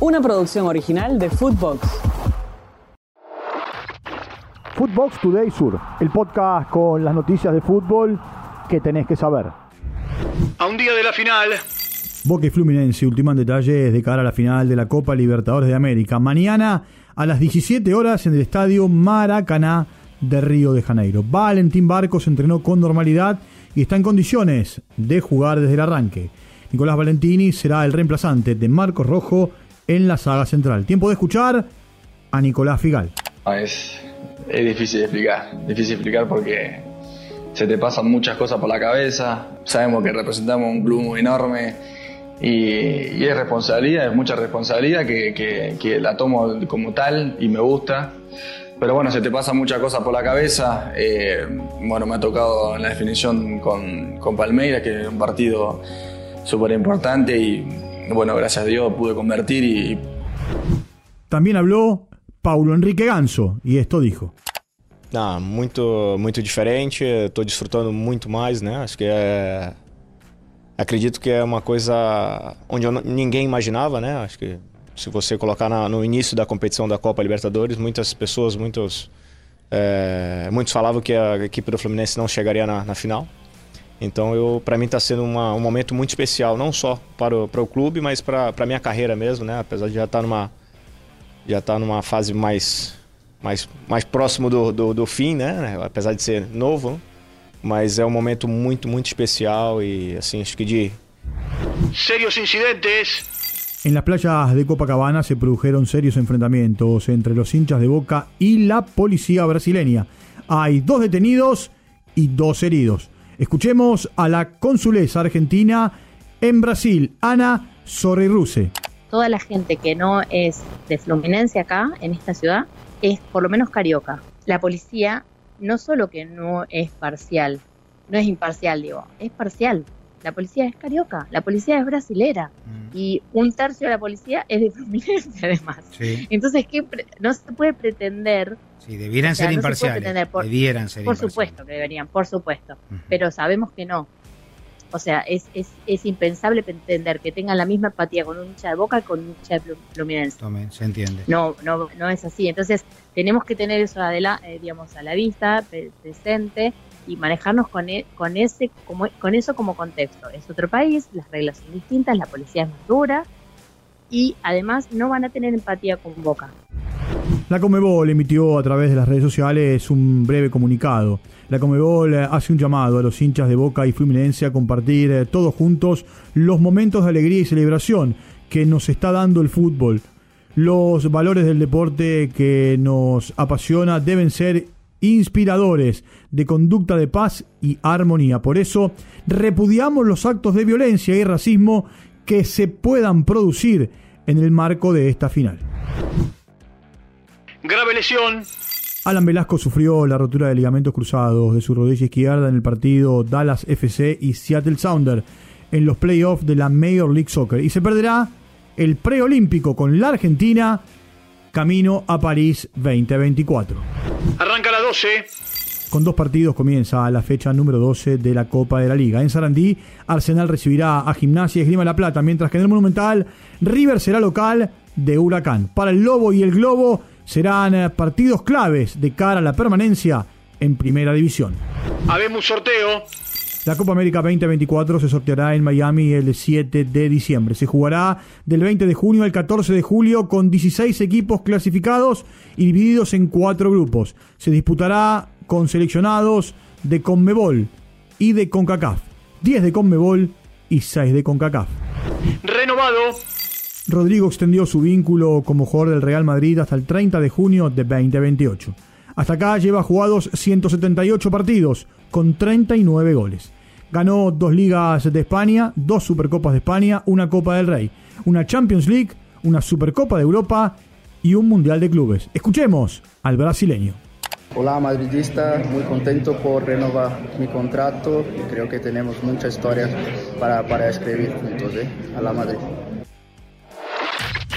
una producción original de Footbox. Footbox Today Sur, el podcast con las noticias de fútbol que tenés que saber. A un día de la final. Boca y Fluminense ultiman detalles de cara a la final de la Copa Libertadores de América. Mañana a las 17 horas en el estadio Maracaná de Río de Janeiro. Valentín Barcos entrenó con normalidad y está en condiciones de jugar desde el arranque. Nicolás Valentini será el reemplazante de Marcos Rojo en la saga central. Tiempo de escuchar a Nicolás Figal. Es, es difícil de explicar, difícil de explicar porque se te pasan muchas cosas por la cabeza. Sabemos que representamos un club muy enorme y, es responsabilidad, es mucha responsabilidad que, que, la tomo como tal y me gusta. Pero bueno, se te pasan muchas cosas por la cabeza. Eh, bueno, me ha tocado en la definición con, con Palmeiras, que es un partido súper importante y bueno, gracias a Dios pude convertir y... También habló Paulo Enrique Ganso y esto dijo. Ah, muito, muito diferente, estou desfrutando muito mais, né? Acho que é. Acredito que é uma coisa onde eu, ninguém imaginava, né? Acho que se você colocar na, no início da competição da Copa Libertadores, muitas pessoas, muitos, é, muitos falavam que a equipe do Fluminense não chegaria na, na final. Então, eu, para mim está sendo uma, um momento muito especial, não só para o, para o clube, mas para a minha carreira mesmo, né? Apesar de já estar tá numa já estar tá numa fase mais mais, mais próximo do, do, do, fim, né? Apesar de ser novo, mas é um momento muito muito especial e assim acho que de serios incidentes En las playas de Copacabana se produjeron serios enfrentamientos entre los hinchas de Boca y la policía brasileña. Hay dos detenidos y dos heridos. Escuchemos a la consulesa argentina en Brasil, Ana Sorriruse. Toda la gente que no es de Fluminense acá, en esta ciudad, es por lo menos carioca. La policía no solo que no es parcial, no es imparcial, digo, es parcial. La policía es carioca, la policía es brasilera mm. y un tercio de la policía es de Fluminense además. Entonces, ¿qué no se puede pretender... Sí, debieran ser imparciales. por, debieran ser Por supuesto que deberían, por supuesto. Pero sabemos que no. O sea, es, es, es, impensable pretender que tengan la misma empatía con un hincha de Boca que con un hincha de Fluminense. se entiende. No, no, no es así. Entonces, tenemos que tener eso eh, digamos, a la vista, presente y manejarnos con, e, con, ese, como, con eso como contexto. Es otro país, las reglas son distintas, la policía es más dura y además no van a tener empatía con Boca. La Comebol emitió a través de las redes sociales un breve comunicado. La Comebol eh, hace un llamado a los hinchas de Boca y Fluminense a compartir eh, todos juntos los momentos de alegría y celebración que nos está dando el fútbol. Los valores del deporte que nos apasiona deben ser inspiradores de conducta de paz y armonía. Por eso repudiamos los actos de violencia y racismo que se puedan producir en el marco de esta final. Grave lesión. Alan Velasco sufrió la rotura de ligamentos cruzados de su rodilla izquierda en el partido Dallas FC y Seattle Sounder en los playoffs de la Major League Soccer y se perderá el preolímpico con la Argentina camino a París 2024. Arranca la 12. Con dos partidos comienza la fecha número 12 de la Copa de la Liga. En Sarandí, Arsenal recibirá a Gimnasia y Esgrima La Plata, mientras que en el Monumental, River será local de Huracán. Para el Lobo y el Globo, serán eh, partidos claves de cara a la permanencia en Primera División. Habemos sorteo. La Copa América 2024 se sorteará en Miami el 7 de diciembre. Se jugará del 20 de junio al 14 de julio con 16 equipos clasificados y divididos en cuatro grupos. Se disputará con seleccionados de Conmebol y de CONCACAF. 10 de Conmebol y 6 de CONCACAF. Renovado. Rodrigo extendió su vínculo como jugador del Real Madrid hasta el 30 de junio de 2028. Hasta acá lleva jugados 178 partidos con 39 goles. Ganó dos ligas de España, dos Supercopas de España, una Copa del Rey, una Champions League, una Supercopa de Europa y un Mundial de Clubes. Escuchemos al brasileño. Hola madridista, muy contento por renovar mi contrato creo que tenemos muchas historias para, para escribir juntos. ¿eh? A la Madrid.